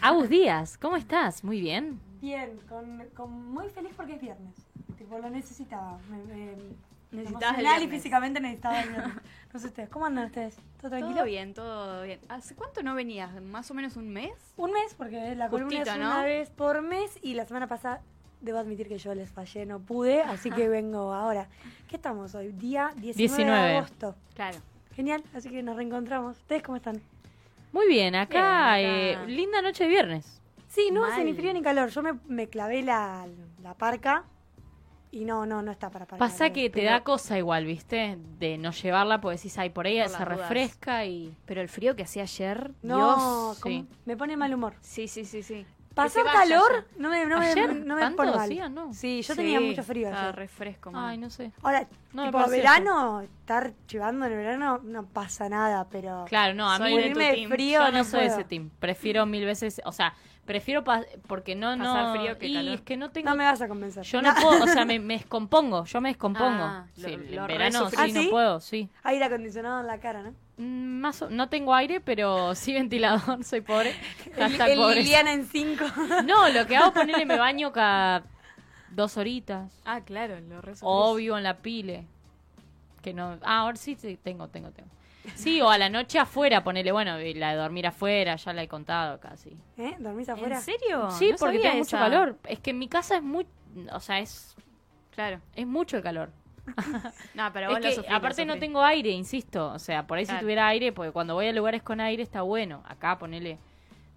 Agus Díaz, ¿cómo estás? Muy bien. Bien, con, con muy feliz porque es viernes. Tipo, lo necesitaba. Me, me, Necesitabas el y físicamente necesitaba el viernes. No sé ustedes, ¿cómo andan ustedes? ¿Todo tranquilo? Todo bien, todo bien. ¿Hace cuánto no venías? ¿Más o menos un mes? Un mes, porque la columna Justito, es ¿no? una vez por mes y la semana pasada debo admitir que yo les fallé, no pude, así que vengo ahora. ¿Qué estamos hoy? Día 19, 19. de agosto. Claro. Genial, así que nos reencontramos. ¿Ustedes cómo están? Muy bien, acá, Bien, acá. eh, linda noche de viernes. Sí, no hace ni frío ni calor. Yo me, me clavé la, la parca y no, no, no está para parcar. Pasa que te da cosa igual, ¿viste? De no llevarla, porque decís, ay, por ahí Por se dudas. refresca y... Pero el frío que hacía ayer, No, Dios. sí. me pone mal humor. Sí, sí, sí, sí. Pasar vaya calor no me, no me, ¿Ayer? no me ¿Tanto pone mal. hacía? No. Sí, yo Sí, tenía mucho frío Estaba ayer. refresco, man. Ay, no sé. Ahora, No me tipo, verano, estar chivando en el verano no pasa nada, pero Claro, no, a Soy mí de tu morirme de team. frío yo no, no soy de puedo. ese team. Prefiero mil veces, o sea, prefiero pa- porque no, Pasar no... frío que y calor. es que no tengo... No me vas a convencer. Yo no puedo, o sea, me, me descompongo, yo me descompongo. Ah, lo- sí, lo en verano sí, no ¿Ah, sí? puedo, sí. Aire acondicionado en la cara, ¿no? Mm, Más o- no tengo aire, pero sí ventilador, soy pobre. El, Hashtag el pobreza. Liliana en cinco. No, lo que hago es ponerle me baño cada dos horitas. Ah, claro, lo re O vivo en la pile. Que no. Ah, ahora sí, sí, tengo, tengo, tengo. Sí, o a la noche afuera, ponerle, bueno, y la de dormir afuera, ya la he contado casi. ¿Eh? ¿Dormís afuera? ¿En serio? sí, No porque tengo mucho esa. calor. Es que en mi casa es muy. O sea, es, Claro. es mucho el calor. No, pero Es vos lo que, sufrís, lo aparte no tengo aire, insisto. O sea, por ahí si tuviera aire, porque cuando voy a lugares con aire está bueno. Acá ponele.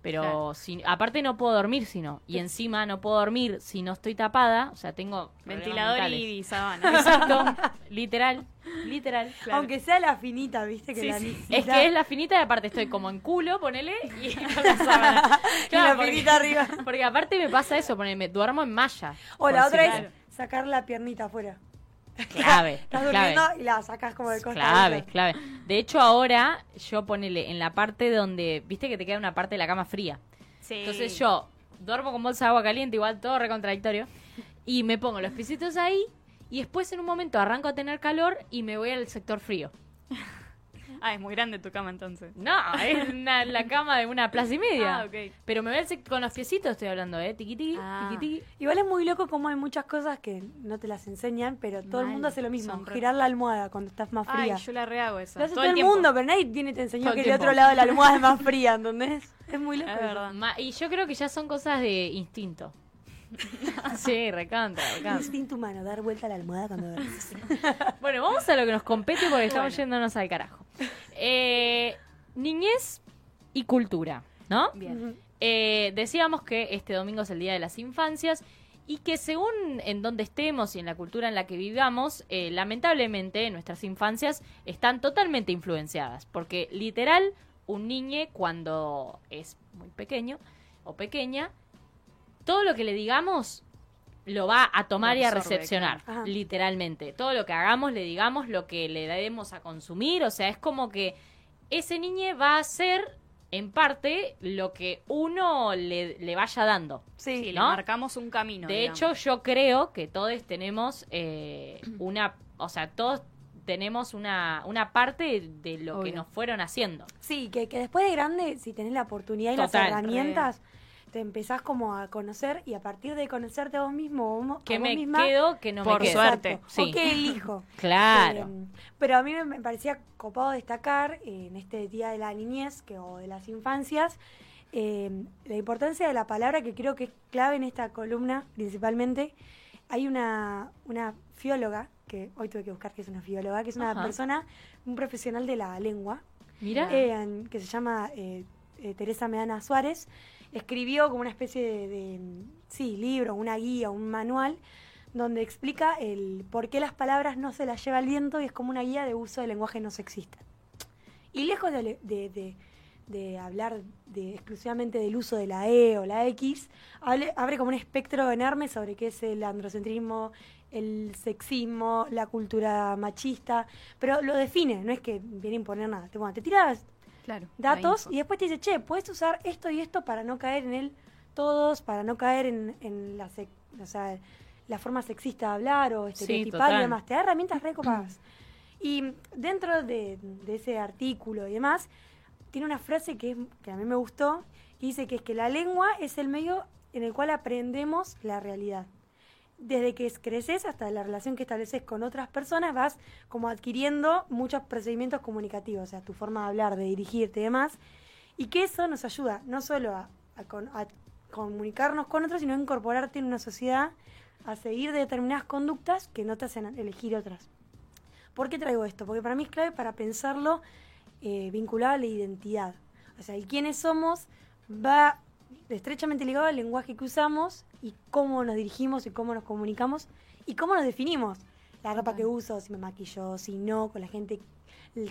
Pero Claro. si, aparte no puedo dormir si no. Y encima no puedo dormir si no estoy tapada. O sea, tengo. Ventilador y sábana. Exacto. literal. Literal. Claro. Aunque sea la finita, ¿viste? Que Sí, la sí. Es que es la finita y aparte estoy como en culo, ponele, y con la sábana. Y la porque, finita arriba. porque aparte me pasa eso, ponele, duermo en malla. O la otra es sacar la piernita afuera. Clave, Estás clave. durmiendo y la sacas como de costado. Clave, clave. De hecho, ahora yo ponele en la parte donde, viste que te queda una parte de la cama fría. Sí. Entonces yo duermo con bolsa de agua caliente, igual todo recontradictorio, y me pongo los pisitos ahí, y después en un momento arranco a tener calor y me voy al sector frío. Ah, es muy grande tu cama entonces. No, es una- la cama de una plaza y media. Ah, ok. Pero me voy al sec- con los piecitos, estoy hablando, ¿eh? Tiqui tiqui, Ah. tiqui tiqui. Igual es muy loco como hay muchas cosas que no te las enseñan, pero todo el mundo hace lo mismo. Girar la almohada cuando estás más Ay, fría. yo la rehago esa. Lo hace todo, el el, tiempo. mundo, pero nadie tiene, te enseñó Todo que el otro lado de la almohada es más fría, ¿entendés? Es muy loco. Es eso. verdad. Y yo creo que ya son cosas de instinto. sí, recontra, recontra. Instinto humano, dar vuelta a la almohada cuando duermes. Bueno, vamos a lo que nos compete porque estamos yéndonos al carajo. Eh, niñez y cultura, ¿no? Bien. Eh, decíamos que este domingo es el Día de las Infancias y que según en donde estemos y en la cultura en la que vivamos, eh, lamentablemente nuestras infancias están totalmente influenciadas, porque literal un niño cuando es muy pequeño o pequeña, todo lo que le digamos lo va a tomar y a recepcionar. Ajá. literalmente. Todo lo que hagamos, le digamos, lo que le demos a consumir, o sea, es como que ese niño va a hacer en parte lo que uno le, le vaya dando. Sí, Sí, le ¿no? marcamos un camino. De digamos. hecho, yo creo que todos tenemos eh, una, o sea, todos tenemos una, una parte de lo que nos fueron haciendo. Sí, que, que después de grande, si tenés la oportunidad y Total, las herramientas, te empezás como a conocer y a partir de conocerte a vos mismo o Que me misma, quedo, que no Por me quedo. suerte. Sí. O que elijo. Claro. Eh, pero a mí me, parecía copado destacar en este Día de la Niñez que, o de las Infancias eh, la importancia de la palabra que creo que es clave en esta columna principalmente. Hay una, una fióloga, que hoy tuve que buscar que es una fióloga, que es una Ajá. persona, un profesional de la lengua, Mira. eh, que se llama eh, eh, Teresa Medana Suárez, escribió como una especie de, sí, libro, una guía, un manual, donde explica el por qué las palabras no se las lleva el viento y es como una guía de uso del lenguaje no sexista. Y lejos de, de- de- de hablar exclusivamente del uso de la E o la X, hable- abre como un espectro enorme sobre qué es el androcentrismo, el sexismo, la cultura machista, pero lo define, no es que viene a imponer nada. Bueno, te tira Claro. datos y después te dice, che, puedes usar esto y esto para no caer en el todos, para no caer en, en la, sec- o sea, la forma sexista de hablar o estereotipar y demás. Te da herramientas recopadas. Y dentro de, de ese artículo y demás, tiene una frase que, es- que a mí me gustó que dice que es que la lengua es el medio en el cual aprendemos la realidad. Desde que creces hasta la relación que estableces con otras personas, vas como adquiriendo muchos procedimientos comunicativos, o sea, tu forma de hablar, de dirigirte y demás, y que eso nos ayuda no solo a, comunicarnos con otros, sino a incorporarte en una sociedad, a seguir determinadas conductas que no te hacen elegir otras. ¿Por qué traigo esto? Porque para mí es clave para pensarlo eh, vinculado a la identidad. O sea, el quiénes somos va estrechamente ligado al lenguaje que usamos y cómo nos dirigimos y cómo nos comunicamos y cómo nos definimos. La ropa que uso, si me maquillo, si no, con la gente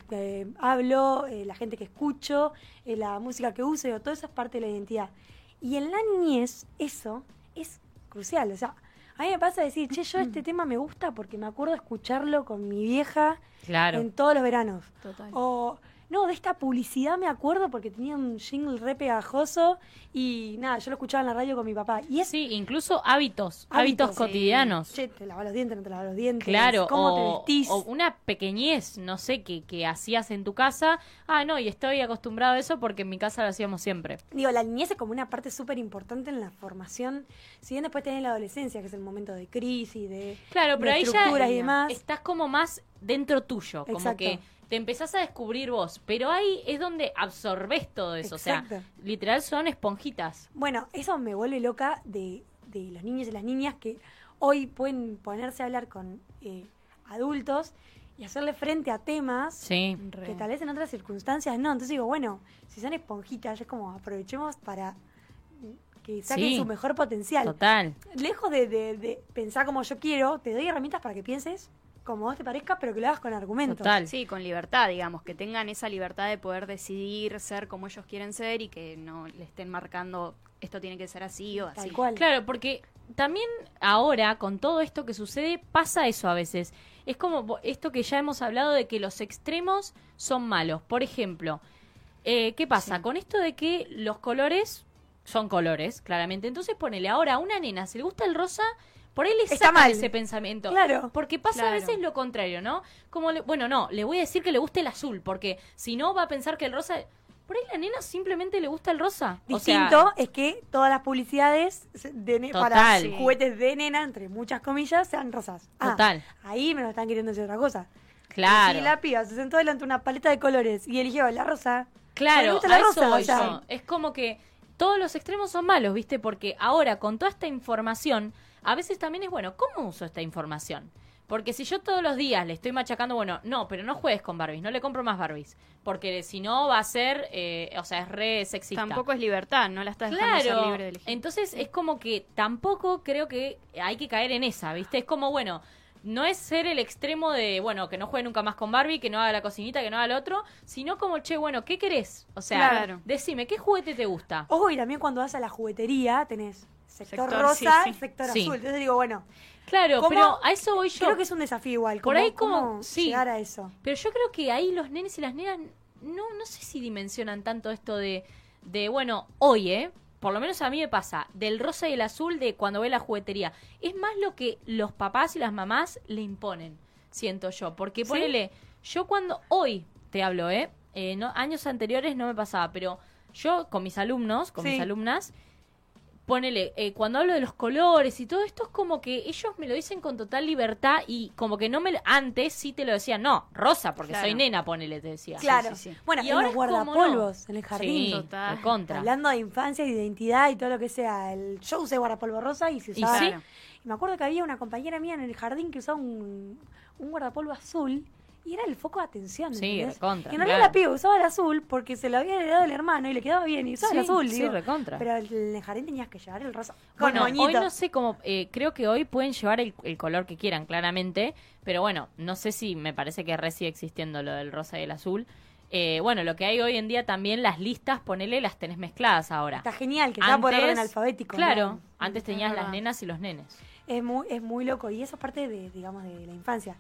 que hablo, eh, la gente que escucho, eh, la música que uso, todo eso es parte de la identidad. Y en la niñez eso es crucial. O sea, a mí me pasa decir, che, yo este tema me gusta porque me acuerdo escucharlo con mi vieja Claro. en todos los veranos. Total. O, no, de esta publicidad me acuerdo porque tenía un jingle re pegajoso y nada, yo lo escuchaba en la radio con mi papá. Y es, Sí, incluso hábitos, hábitos, Hábitos, sí. cotidianos. che, te lavas los dientes, no te lavas los dientes. Claro, cómo te o, vestís. o una pequeñez, no sé, que, que hacías en tu casa. Ah, no, y estoy acostumbrado a eso porque en mi casa lo hacíamos siempre. Digo, la niñez es como una parte súper importante en la formación. Si bien después tenés la adolescencia, que es el momento de crisis, de, Claro, pero de ahí ya y demás. estás como más dentro tuyo, como Exacto. que te empezás a descubrir vos, pero ahí es donde absorbes todo eso, o sea, literal son esponjitas. Bueno, eso me vuelve loca de, de los niños y las niñas que hoy pueden ponerse a hablar con eh, adultos y hacerle frente a temas Sí. Que tal vez en otras circunstancias no. Entonces digo, bueno, si son esponjitas, es como aprovechemos para que saquen Sí. su mejor potencial. Total. Lejos de, de- de pensar como yo quiero, te doy herramientas para que pienses como vos te parezca, pero que lo hagas con argumentos. Total. Sí, con libertad, digamos, que tengan esa libertad de poder decidir ser como ellos quieren ser y que no le estén marcando esto tiene que ser así o así. Tal cual. Claro, porque también ahora, con todo esto que sucede, pasa eso a veces. Es como esto que ya hemos hablado de que los extremos son malos. Por ejemplo, eh, ¿qué pasa? Sí. Con esto de que los colores son colores, claramente. Entonces ponele ahora a una nena, si le gusta el rosa, por ahí le Está mal. ese pensamiento. Claro. Porque pasa a veces lo contrario, ¿no? Como, le- bueno, no, le voy a decir que le guste el azul, porque si no va a pensar que el rosa... Por ahí la nena simplemente le gusta el rosa. O sea, Distinto es que todas las publicidades de ne- para. Sí. juguetes de nena, entre muchas comillas, sean rosas. Ah, Total. ahí me lo están queriendo decir otra cosa. Claro. Si la piba se sentó delante de una paleta de colores y eligió la rosa, Claro, gusta la a eso rosa, voy o sea. yo. Es como que todos los extremos son malos, ¿viste? Porque ahora, con toda esta información, a veces también es bueno, ¿cómo uso esta información? Porque si yo todos los días le estoy machacando, bueno, no, pero no juegues con Barbies, no le compro más Barbies. Porque si no va a ser, eh, o sea, es re sexista. Tampoco es libertad, no la estás dejando ser libre de elegir. entonces es como que tampoco creo que hay que caer en esa, ¿viste? Es como, bueno, no es ser el extremo de, bueno, que no juegue nunca más con Barbie, que no haga la cocinita, que no haga lo otro, sino como, che, bueno, ¿qué querés? O sea, Claro. decime, ¿qué juguete te gusta? ojo, y también cuando vas a la juguetería tenés sector, Sector, rosa sí, y sí. sector Sí. azul. Entonces digo, bueno, Claro, pero a eso voy yo. creo que es un desafío igual. Por ahí como- cómo sí. llegar a eso. Pero yo creo que ahí los nenes y las nenas no, no sé si dimensionan tanto esto de, de, bueno, hoy, ¿eh? Por lo menos a mí me pasa, del rosa y el azul de cuando ve la juguetería. Es más lo que los papás y las mamás le imponen, siento yo. Porque ¿Sí? ponele, yo cuando, hoy te hablo, ¿eh? Eh, no, años anteriores no me pasaba, pero yo con mis alumnos, con Sí. mis alumnas, ponele, eh, cuando hablo de los colores y todo esto es como que ellos me lo dicen con total libertad y como que no me... Antes sí te lo decían, no, rosa, porque Claro. soy nena, ponele, te decía. Claro. sí, sí. Bueno, Y en ahora los guardapolvos, no. en el jardín. Sí, Total. contra. Hablando de infancia y de identidad y todo lo que sea, el show usé guardapolvo rosa y se Y usaba. sí. Claro. Y me acuerdo que había una compañera mía en el jardín que usaba un, un guardapolvo azul y era el foco de atención. Sí, ¿entendés? recontra, Y en realidad claro. la piba usaba el azul porque se lo había heredado el hermano y le quedaba bien y usaba el azul. sí, digo. recontra. Pero en el jardín tenías que llevar el rosa. Bueno, moñito. hoy no sé cómo, eh, creo que hoy pueden llevar el, el color que quieran, claramente, pero bueno, no sé si me parece que re sigue existiendo lo del rosa y el azul. Eh, bueno, lo que hay hoy en día también, las listas, ponele, las tenés mezcladas ahora. Está genial, que está por orden alfabético. Claro, ¿no? antes Es tenías las nenas y los nenes. Es muy, es muy loco y eso es parte de, digamos, de la infancia.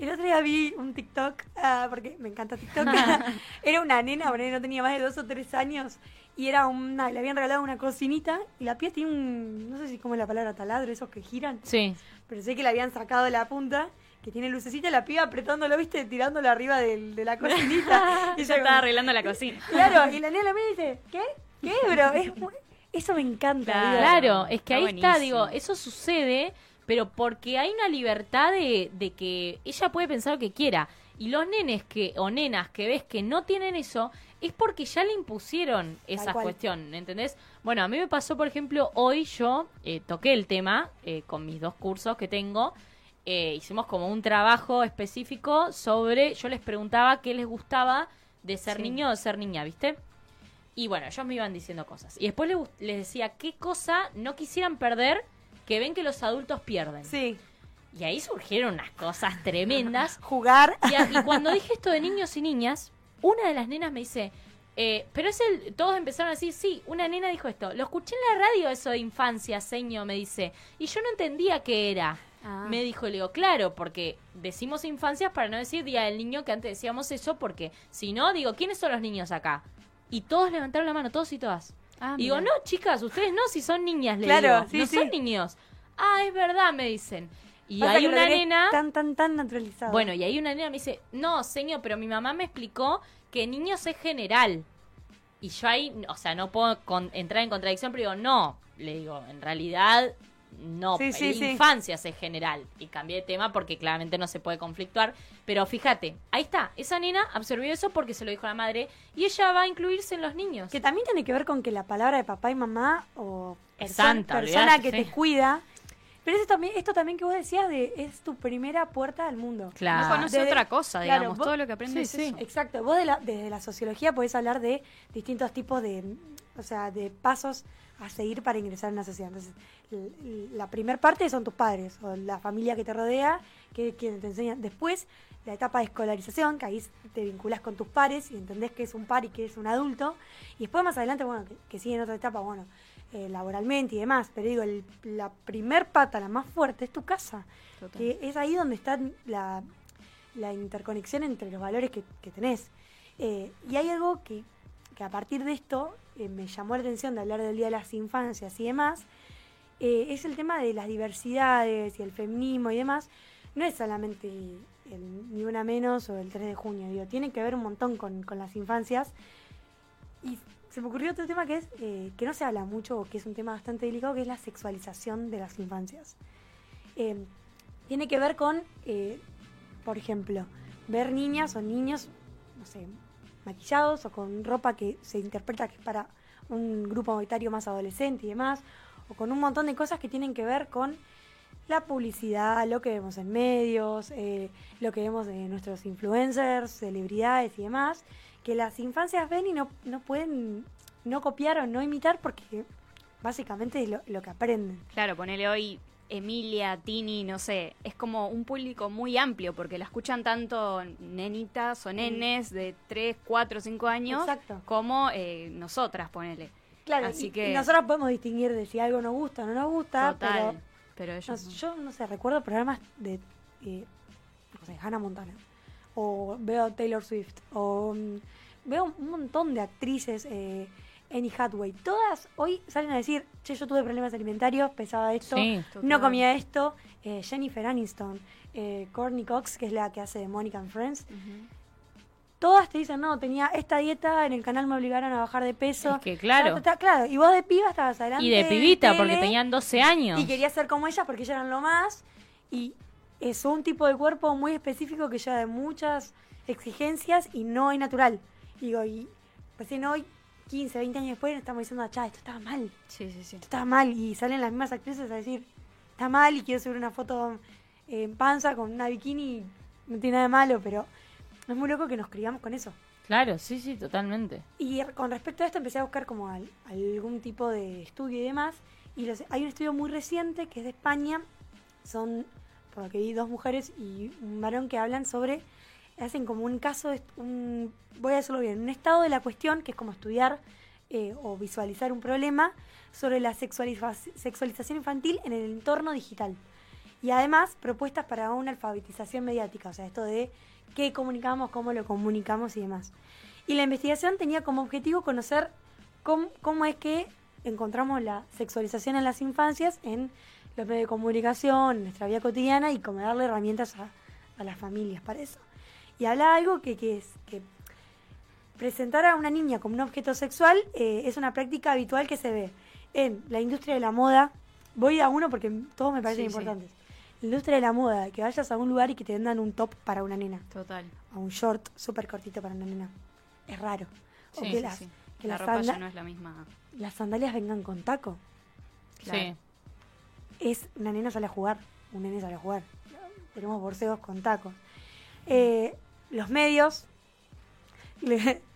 El otro día vi un TikTok, ah, porque me encanta TikTok. era una nena, nena no tenía más de dos o tres años y era una, le habían regalado una cocinita y la pieza tiene un, no sé si cómo es la palabra taladro, esos que giran, Sí, pero sé que le habían sacado la punta, que tiene lucecita, la piba apretándolo, viste, tirándolo arriba del- de la cocinita. y Ella estaba arreglando la cocina. Claro, y la nena me dice, ¿qué? ¿Qué, bro? Es muy- Eso me encanta. Claro. digo. Claro, es que está ahí está, digo, eso sucede, pero porque hay una libertad de, de que ella puede pensar lo que quiera. Y los nenes que, o nenas que ves que no tienen eso, es porque ya le impusieron esa cuestión, ¿entendés? Bueno, a mí me pasó, por ejemplo, hoy yo eh, toqué el tema eh, con mis dos cursos que tengo. eh, hicimos como un trabajo específico sobre, yo les preguntaba qué les gustaba de ser Sí. niño o de ser niña, ¿viste? Y bueno, ellos me iban diciendo cosas. Y después les, les decía qué cosa no quisieran perder que ven que los adultos pierden. Sí. Y ahí surgieron unas cosas tremendas. Jugar. Y, a- y cuando dije esto de niños y niñas, una de las nenas me dice, eh, pero es el, todos empezaron a decir, sí, una nena dijo esto, lo escuché en la radio eso de infancia, seño, me dice, y yo no entendía qué era. Ah. Me dijo, le digo, claro, porque decimos infancias para no decir Día del Niño, que antes decíamos eso, porque si no, digo, ¿quiénes son los niños acá? Y todos levantaron la mano, todos y todas. Ah, Digo, no, chicas, ustedes no, si son niñas, le Claro, digo. sí, no sí. son niños. Ah, es verdad, me dicen. Y Pasa hay una nena... Tan, tan, tan naturalizado. Bueno, y ahí una nena me dice, no, señor, pero mi mamá me explicó que niños es general. Y yo ahí, o sea, no puedo con- entrar en contradicción, pero digo, no, le digo, en realidad, no, Sí, sí, sí. infancias es general. Y cambié de tema porque claramente no se puede conflictuar. Pero fíjate, ahí está, esa nena absorbió eso porque se lo dijo la madre y ella va a incluirse en los niños. Que también tiene que ver con que la palabra de papá y mamá o Es perso- santa, persona olvidate, que sí. te cuida. Pero eso también, esto también que vos decías de es tu primera puerta al mundo. Claro. No conoce Desde- otra cosa, claro, digamos. vos- Todo lo que aprendes Sí, es sí. eso. Exacto. Vos de la- desde la sociología podés hablar de distintos tipos de, o sea, de pasos a seguir para ingresar en una sociedad. Entonces, la primera parte son tus padres o la familia que te rodea, que quien te enseña. Después, la etapa de escolarización, que ahí te vinculas con tus pares y entendés que es un par y que es un adulto. Y después más adelante, bueno, que, que sigue en otra etapa, bueno, eh, laboralmente y demás. Pero digo, el- la primer pata, la más fuerte, es tu casa. Total. Que es ahí donde está la, la interconexión entre los valores que, que tenés. Eh, y hay algo que, que a partir de esto eh, me llamó la atención de hablar del Día de las Infancias y demás, eh, es el tema de las diversidades y el feminismo y demás. No es solamente el ni una menos o el 3 de junio, digo, tiene que ver un montón con, con las infancias. Y se me ocurrió otro tema que es eh, que no se habla mucho o que es un tema bastante delicado, que es la sexualización de las infancias. Tiene que ver con, por ejemplo, ver niñas o niños, no sé, maquillados o con ropa que se interpreta que es para un grupo etario más adolescente y demás, o con un montón de cosas que tienen que ver con la publicidad, lo que vemos en medios, eh, lo que vemos de nuestros influencers, celebridades y demás, que las infancias ven y no, no pueden no copiar o no imitar porque básicamente es lo, lo que aprenden. Claro, ponele hoy Emilia, Tini, no sé, es como un público muy amplio porque la escuchan tanto nenitas o nenes de 3, 4, 5 años Exacto. como eh, nosotras, ponele. Claro, Así y, que- y nosotros podemos distinguir de si algo nos gusta o no nos gusta, Total. pero Pero, ellos no, no. yo no sé, recuerdo programas de eh, no sé, Hannah Montana, o veo Taylor Swift, o mm, veo un montón de actrices, eh, Annie Hathaway, todas hoy salen a decir, che, yo tuve problemas alimentarios, pesaba esto, Sí, no comía esto, eh, Jennifer Aniston, eh, Courtney Cox, que es la que hace de Monica and Friends, todas te dicen, no, tenía esta dieta, en el canal me obligaron a bajar de peso. Es que claro. Claro, y vos de piba estabas adelante. Y de pibita, porque tenían 12 años. Y quería ser como ellas porque ellas eran lo más. Y es un tipo de cuerpo muy específico que lleva de muchas exigencias y no es natural. Digo, y recién hoy, 15, 20 años después, estamos diciendo, cha, esto estaba mal, Sí, sí, sí. esto estaba mal. Y salen las mismas actrices a decir, está mal y quiero subir una foto en panza con una bikini. No tiene nada de malo, pero es muy loco que nos criamos con eso. Claro, sí, sí, totalmente. Y con respecto a esto empecé a buscar como al- algún tipo de estudio y demás. Y los- hay un estudio muy reciente que es de España. Son, por lo que vi, dos mujeres y un varón que hablan sobre, hacen como un caso, voy a decirlo bien, un estado de la cuestión, que es como estudiar eh, o visualizar un problema sobre la sexualiza- sexualización infantil en el entorno digital. Y además propuestas para una alfabetización mediática, o sea, esto de qué comunicamos, cómo lo comunicamos y demás. Y la investigación tenía como objetivo conocer cómo, es que encontramos la sexualización en las infancias en los medios de comunicación, en nuestra vida cotidiana y cómo darle herramientas a las familias para eso. Y habla algo que, que es que presentar a una niña como un objeto sexual eh, es una práctica habitual que se ve en la industria de la moda. Voy a uno porque todos me parecen Sí, sí. importantes. La industria de la moda, que vayas a un lugar y que te vendan un top para una nena, Total. o un short súper cortito para una nena. Es raro. O Sí, que sí, las, Sí. que La las ropa ya no es la misma. las sandalias vengan con taco. Claro. Sí. es una nena sale a jugar, un nene sale a jugar. Tenemos borseos con tacos. Eh, los medios,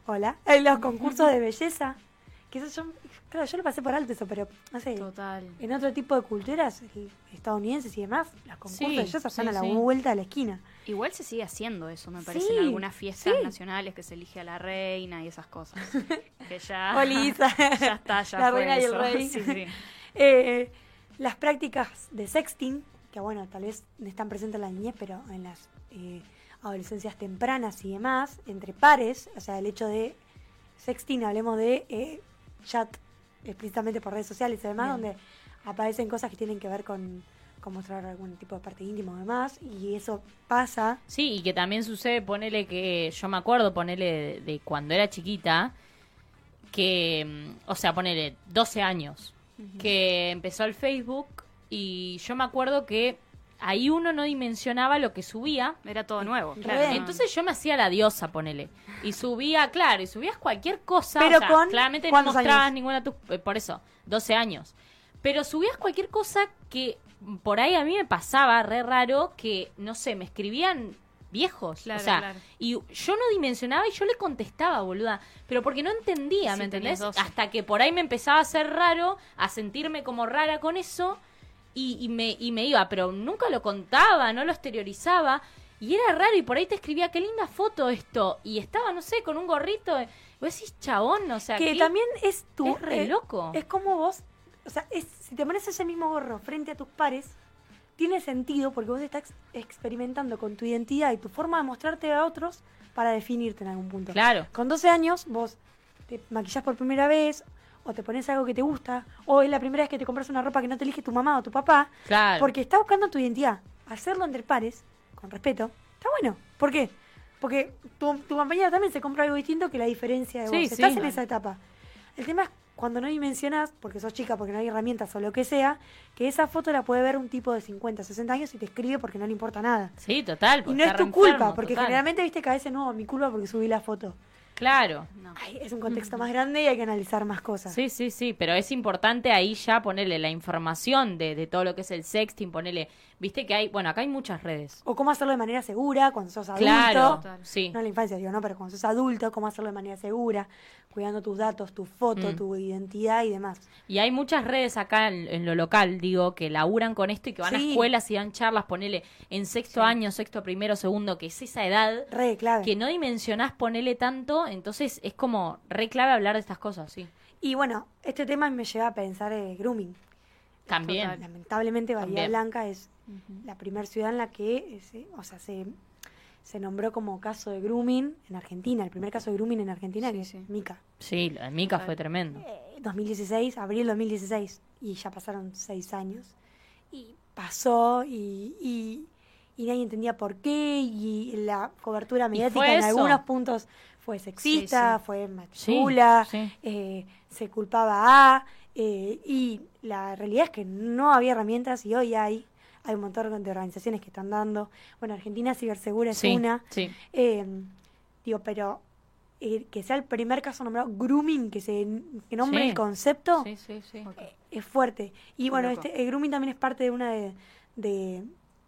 hola, los concursos de belleza, que eso yo, claro, yo lo pasé por alto eso, pero no sé, Total. en otro tipo de culturas estadounidenses y demás, los concursos Sí, de belleza están sí, a la sí. vuelta de la esquina. Igual se sigue haciendo eso, me parece, en algunas fiestas nacionales que se elige a la reina y esas cosas. que ya, ya está, ya La fue reina y el eso. rey. Sí, sí. Eh, las prácticas de sexting, que bueno, tal vez no están presentes en la niñez, pero en las eh, adolescencias tempranas y demás, entre pares, o sea, el hecho de sexting, hablemos de eh, chat explícitamente por redes sociales y demás, Bien. donde aparecen cosas que tienen que ver con, con mostrar algún tipo de parte íntima o demás, y eso pasa. Sí, y que también sucede, ponele que yo me acuerdo, ponele de, de cuando era chiquita, que, mm, o sea, ponele 12 años, que empezó el Facebook y yo me acuerdo que ahí uno no dimensionaba lo que subía. Era todo nuevo, claro. Entonces yo me hacía la diosa, ponele. Y subía, claro, y subías cualquier cosa. Pero o sea, con Claramente no ¿cuántos mostrabas años? ninguna de tus. eh, Por eso, 12 años. Pero subías cualquier cosa que por ahí a mí me pasaba re raro que, no sé, me escribían viejos. Claro, o sea, claro. y yo no dimensionaba y yo le contestaba, boluda. Pero porque no entendía, Sí, ¿me entendés? 12. Hasta que por ahí me empezaba a hacer raro, a sentirme como rara con eso. Y, y me, y me iba, pero nunca lo contaba, no lo exteriorizaba. Y era raro, y por ahí te escribía, qué linda foto esto. Y estaba, no sé, con un gorrito. Y vos decís, chabón, o sea, que ¿qué? también es tu... es re eh, loco. Es como vos, o sea, es, si te pones ese mismo gorro frente a tus pares, tiene sentido porque vos estás experimentando con tu identidad y tu forma de mostrarte a otros para definirte en algún punto. Claro. Con 12 años vos te maquillás por primera vez o te pones algo que te gusta o es la primera vez que te compras una ropa que no te elige tu mamá o tu papá Claro. porque estás buscando tu identidad. Hacerlo entre pares, con respeto, está bueno. ¿Por qué? Porque tu, tu compañera también se compra algo distinto que la diferencia de vos. Sí, sí. Estás en esa etapa. El tema es cuando no dimensionas, porque sos chica, porque no hay herramientas o lo que sea, que esa foto la puede ver un tipo de 50, 60 años y te escribe porque no le importa nada. Sí, total. Y no es está tu culpa, enfermo, porque total. generalmente viste que a veces no, mi culpa porque subí la foto. Claro. No. Ay, es un contexto más grande y hay que analizar más cosas. Sí, sí, sí, pero es importante ahí ya ponerle la información de, de todo lo que es el sexting, ponerle, viste que hay, bueno, acá hay muchas redes. O cómo hacerlo de manera segura cuando sos adulto. Claro, Total. sí. No en la infancia, digo, no, pero cuando sos adulto, cómo hacerlo de manera segura, cuidando tus datos, tu foto, Mm. tu identidad y demás. Y hay muchas redes acá en, en lo local, digo, que laburan con esto y que van a escuelas y dan charlas, ponele en sexto Sí. año, sexto primero, segundo, que es esa edad Re clave. que no dimensionás ponele tanto, entonces es como re clave hablar de estas cosas, sí. Y bueno, este tema me lleva a pensar eh, grooming. También. Lamentablemente Bahía También. Blanca es la primera ciudad en la que eh, se, o sea, se, se nombró como caso de grooming en Argentina, el primer caso de grooming en Argentina, Sí, que sí. es Mica. Sí, lo de Mica fue tremendo. Eh, 2016, abril 2016, y ya pasaron seis años. Y pasó y, y, y nadie entendía por qué, y la cobertura mediática en eso. algunos puntos fue sexista, Sí, sí. fue Sí, machula, sí. eh, se culpaba a, eh, y la realidad es que no había herramientas y hoy hay. Hay un montón de organizaciones que están dando. Bueno, Argentina Cibersegura es Sí, una. sí. Eh, digo, pero eh, que sea el primer caso nombrado grooming, que se que nombre Sí. el concepto, Sí, sí, sí. eh, es fuerte. Y bueno, este, el grooming también es parte de una de, de,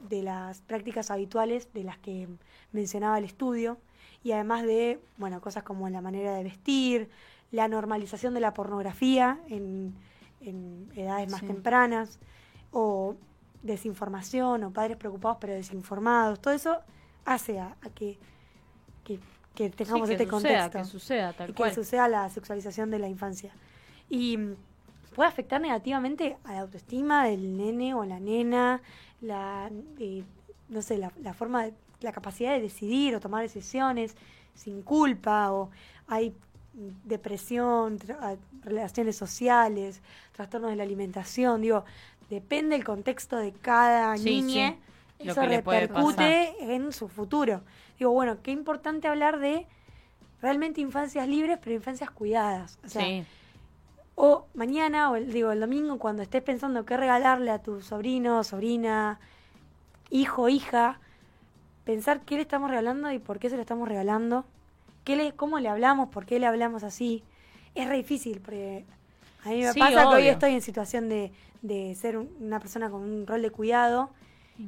de las prácticas habituales de las que mencionaba el estudio. Y además de, bueno, cosas como la manera de vestir, la normalización de la pornografía en, en edades más Sí. tempranas, o desinformación, o padres preocupados pero desinformados. Todo eso hace a, a que, que, que tengamos Sí, que este suceda, contexto que suceda, tal y que cual. suceda la sexualización de la infancia. Y mm, puede afectar negativamente a la autoestima del nene o la nena, la, eh, no sé, la, la forma, de- la capacidad de decidir o tomar decisiones sin culpa, o hay depresión, tra- relaciones sociales, trastornos de la alimentación, digo, depende el contexto de cada Sí, niña, sí, eso repercute en su futuro. Digo, bueno, qué importante hablar de realmente infancias libres, pero infancias cuidadas. O sea, sí. o mañana, o el, digo, el domingo, cuando estés pensando qué regalarle a tu sobrino, sobrina, hijo, hija, pensar qué le estamos regalando y por qué se lo estamos regalando, qué le, cómo le hablamos, por qué le hablamos así. Es re difícil, porque a mí me Sí, pasa que hoy obvio. estoy en situación de, de ser un- una persona con un rol de cuidado.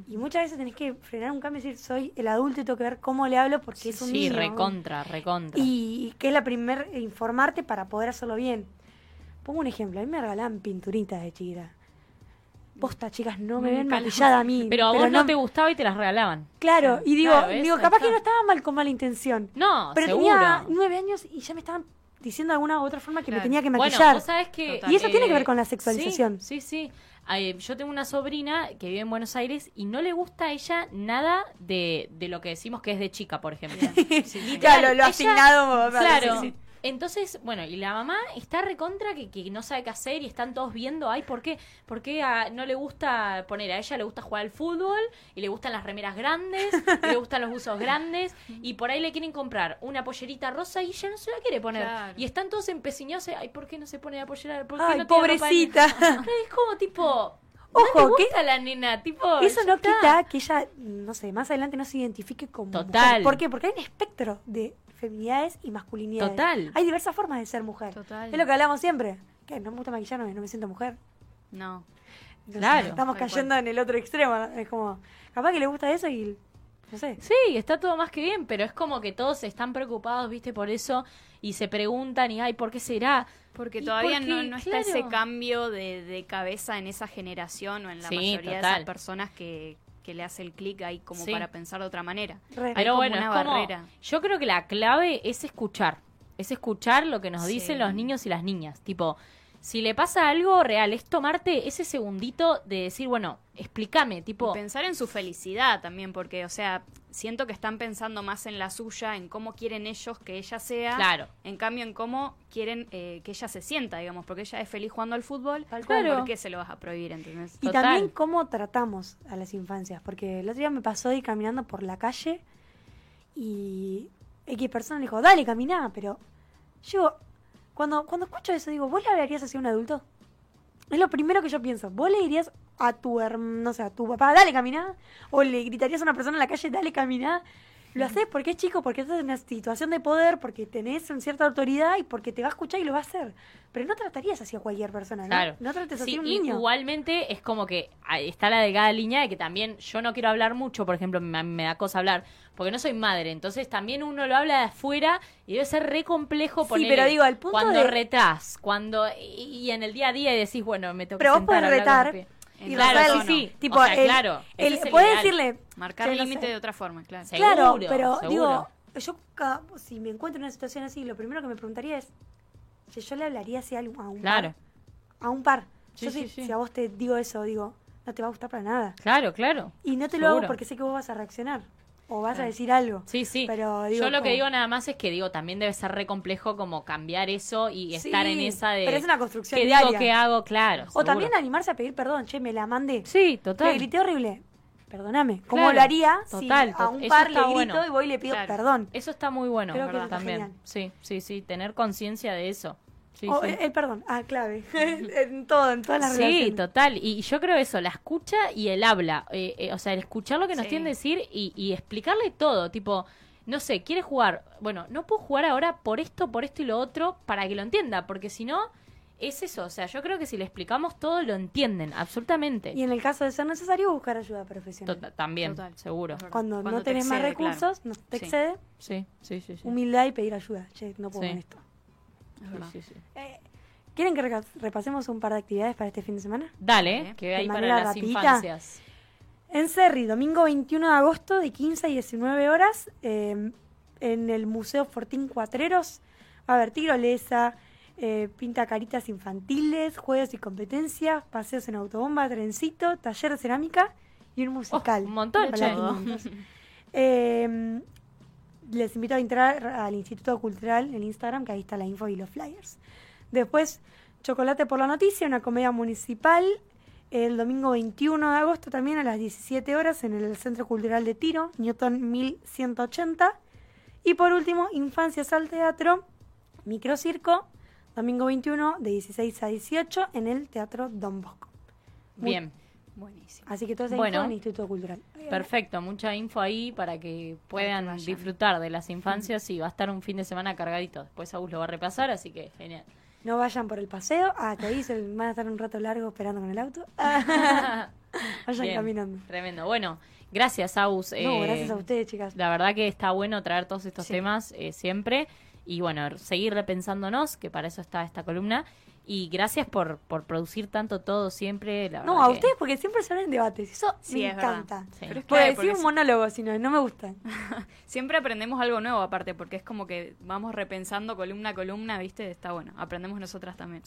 Y muchas veces tenés que frenar un cambio y decir, soy el adulto y tengo que ver cómo le hablo porque es un Sí, niño. recontra, recontra. Y que es la primer informarte para poder hacerlo bien. Pongo un ejemplo, a mí me regalaban pinturitas de chiquita. Posta, chicas, no me ven las- maquillada a mí. pero a vos no, no te gustaba y te las regalaban. Claro, y digo, digo capaz está. que no estaba mal con mala intención. No, pero seguro. tenía nueve años y ya me estaban diciendo de alguna u otra forma que me tenía que Bueno, maquillar. vos sabés que... Total. Y eso tiene que eh, ver con la sexualización. Sí, sí, sí. Ay, yo tengo una sobrina que vive en Buenos Aires y no le gusta a ella nada de, de lo que decimos que es de chica, por ejemplo. Claro, lo Ella- asignado. Claro. sí. Entonces, bueno, y la mamá está recontra que, que no sabe qué hacer y están todos viendo, ay, ¿por qué? ¿Por qué a- no le gusta poner? A ella le gusta jugar al fútbol y le gustan las remeras grandes y le gustan los buzos grandes y por ahí le quieren comprar una pollerita rosa y ella no se la quiere poner. Claro. Y están todos empecinados, ay, ¿por qué no se pone la pollera? ¿Por qué Ay, no pobrecita. Es como tipo, Ojo, ¿no te que- gusta la nena? Tipo, Eso no está. quita que ella, no sé, más adelante no se identifique como Total. mujer. ¿Por qué? Porque hay un espectro de feminidades y masculinidades. Total. Hay diversas formas de ser mujer. Total. Es lo que hablamos siempre. Que no me gusta maquillarme, no me siento mujer. No. Entonces, Claro. Estamos cayendo en el otro extremo. Es como, capaz que le gusta eso y, no sé. Sí, está todo más que bien, pero es como que todos están preocupados, viste, por eso y se preguntan y ay, ¿por qué será? Porque todavía no, porque, no está claro. ese cambio de, de cabeza en esa generación o en la Sí, mayoría de esas personas que, que le hace el clic ahí como Sí. para pensar de otra manera. Re. Pero bueno, una es como, barrera. yo creo que la clave es escuchar, es escuchar lo que nos Sí. dicen los niños y las niñas, tipo, si le pasa algo real, es tomarte ese segundito de decir, bueno, explícame, tipo, Y pensar en su felicidad también, porque, o sea, siento que están pensando más en la suya, en cómo quieren ellos que ella sea. Claro. En cambio, en cómo quieren eh, que ella se sienta, digamos, porque ella es feliz jugando al fútbol. Tal ¿Por cual. qué se lo vas a prohibir, entonces? Y Total. también cómo tratamos a las infancias. Porque el otro día me pasó de ir caminando por la calle y X persona le dijo, dale, caminá. Pero yo, cuando, cuando escucho eso, digo, ¿vos le hablarías así a un adulto? Es lo primero que yo pienso. ¿Vos le dirías a tu no sé, a tu papá, dale, caminá? ¿O le gritarías a una persona en la calle, dale, caminá? Lo haces porque es chico, porque estás en una situación de poder, porque tenés una cierta autoridad y porque te va a escuchar y lo va a hacer. Pero no tratarías así a cualquier persona, ¿no? Claro. No trates así Sí, a un y niño. Igualmente es como que ahí está la delgada línea de que también yo no quiero hablar mucho, por ejemplo, me, me da cosa hablar, porque no soy madre, entonces también uno lo habla de afuera y debe ser re complejo Sí, poner pero digo, al punto cuando de- retás, cuando y, y en el día a día y decís, bueno, me toca Pero vos podés retar. Y Claro, sí, el- sí. Tipo, O sea, el- claro, el- el decirle, Marcar no límite sé. de otra forma, claro. Claro, pero seguro. digo, yo si me encuentro en una situación así, lo primero que me preguntaría es si yo le hablaría así a un Claro. par. A un par. Sí, yo sí, si, a vos te digo eso, digo, no te va a gustar para nada. Claro, claro. Y no te lo hago porque sé que vos vas a reaccionar. O vas a decir algo. Sí, sí. Pero digo, Yo lo que digo nada más es que digo, también debe ser re complejo como cambiar eso y estar Sí, en esa de pero es una construcción ¿Qué diaria. digo, qué hago? Claro. O seguro. también animarse a pedir perdón. Che, me la mandé. Sí, Le total. grité horrible. Perdóname. ¿Cómo Claro, lo haría si total, a to- un eso par le grito bueno. y voy y le pido Claro. perdón? Eso está muy bueno, También. genial. Sí, sí, sí, tener conciencia de eso. Sí, o sí. el, el perdón. Ah, clave. en todo, en todas las Sí, relaciones. total. Y yo creo eso, la escucha y el habla. Eh, eh, o sea, el escuchar lo que nos Sí. tienen que decir y, y explicarle todo. Tipo, no sé, quiere jugar. Bueno, no puedo jugar ahora por esto, por esto y lo otro para que lo entienda. Porque si no, es eso. O sea, yo creo que si le explicamos todo, lo entienden, absolutamente. Y en el caso de ser necesario, buscar ayuda profesional. Tota- también, Total. seguro. Es verdad. Cuando, Cuando no te tenés más claro. recursos, no te Sí. excede, Sí, sí, sí. sí. humildad y pedir ayuda. Che, no puedo Sí. con esto. Es Sí, verdad. sí, sí. Eh, ¿Quieren que repasemos un par de actividades para este fin de semana? Dale, que hay para las rapidita. infancias. En Cerri, domingo 21 de agosto, de 15 a 19 horas, eh, en el Museo Fortín Cuatreros, va a haber tirolesa, eh, pinta caritas infantiles, juegos y competencias, paseos en autobomba, trencito, taller de cerámica y un musical. Oh, un montón, Para che. 500. Eh, les invito a entrar al Instituto Cultural en Instagram, que ahí está la info y los flyers. Después, Chocolate por la Noticia, una comedia municipal, el domingo 21 de agosto también a las 17 horas en el Centro Cultural de Tiro, Newton 1180. Y por último, Infancias al Teatro, Microcirco, domingo 21 de 16 a 18 en el Teatro Don Bosco. Bien, Buenísimo. Así que todo Bueno. info en Instituto Cultural. perfecto, mucha info ahí para que puedan disfrutar de las infancias y va a estar un fin de semana cargadito. Después Agus lo va a repasar, así que genial. No vayan por el paseo. Ah, te aviso, van a estar un rato largo esperando con el auto. vayan Bien, caminando. Tremendo. Bueno, gracias, Agus. No, Eh, gracias a ustedes, chicas. La verdad que está bueno traer todos estos Sí. temas eh, siempre y bueno, seguir repensándonos, que para eso está esta columna. Y gracias por, por producir tanto todo siempre. La No, a que- ustedes porque siempre se abren debates. Eso Sí, me es encanta. Sí. Pero es Puedo clave, decir porque un monólogo, si no, no me gustan. siempre aprendemos algo nuevo aparte, porque es como que vamos repensando columna a columna, ¿viste? Está bueno, aprendemos nosotras también.